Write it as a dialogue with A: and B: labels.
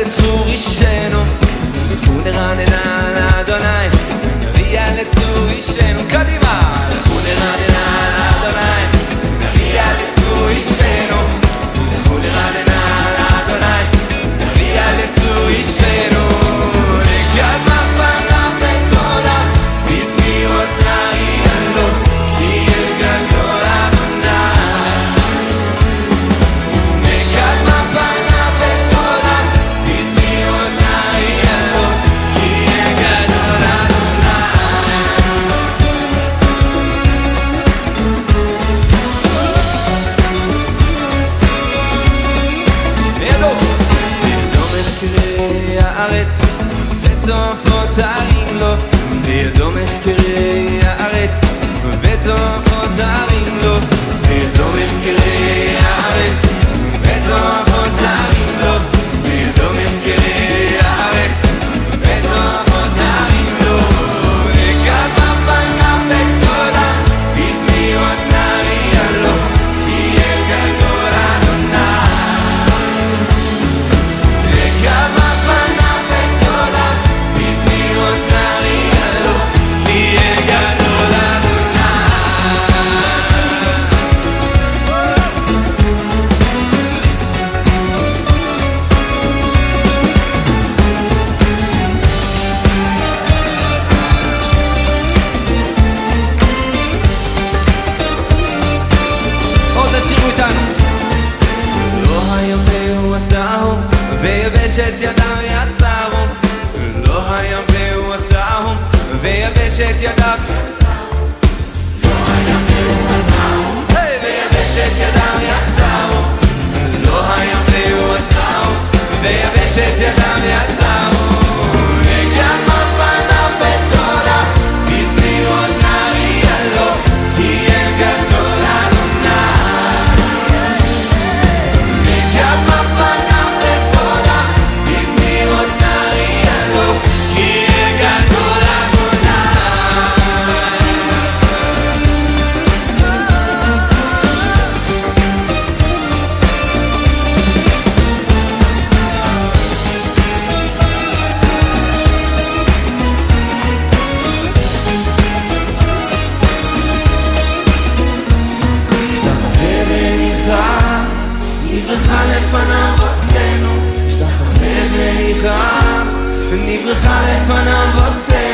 A: alle zu, ich הארץ, וטורפות לא הערים לו, לידו מחקרי הארץ, וטורפות לא הערים לו, לידו מחקרי תשאירו איתנו. לא היבהו עשהו, ויבשת ידיו יצרו. לא היבהו עשהו, ויבשת ידיו יצרו. נברחה לפניו עשינו, השתחווה וירעם, נברחה לפניו עשינו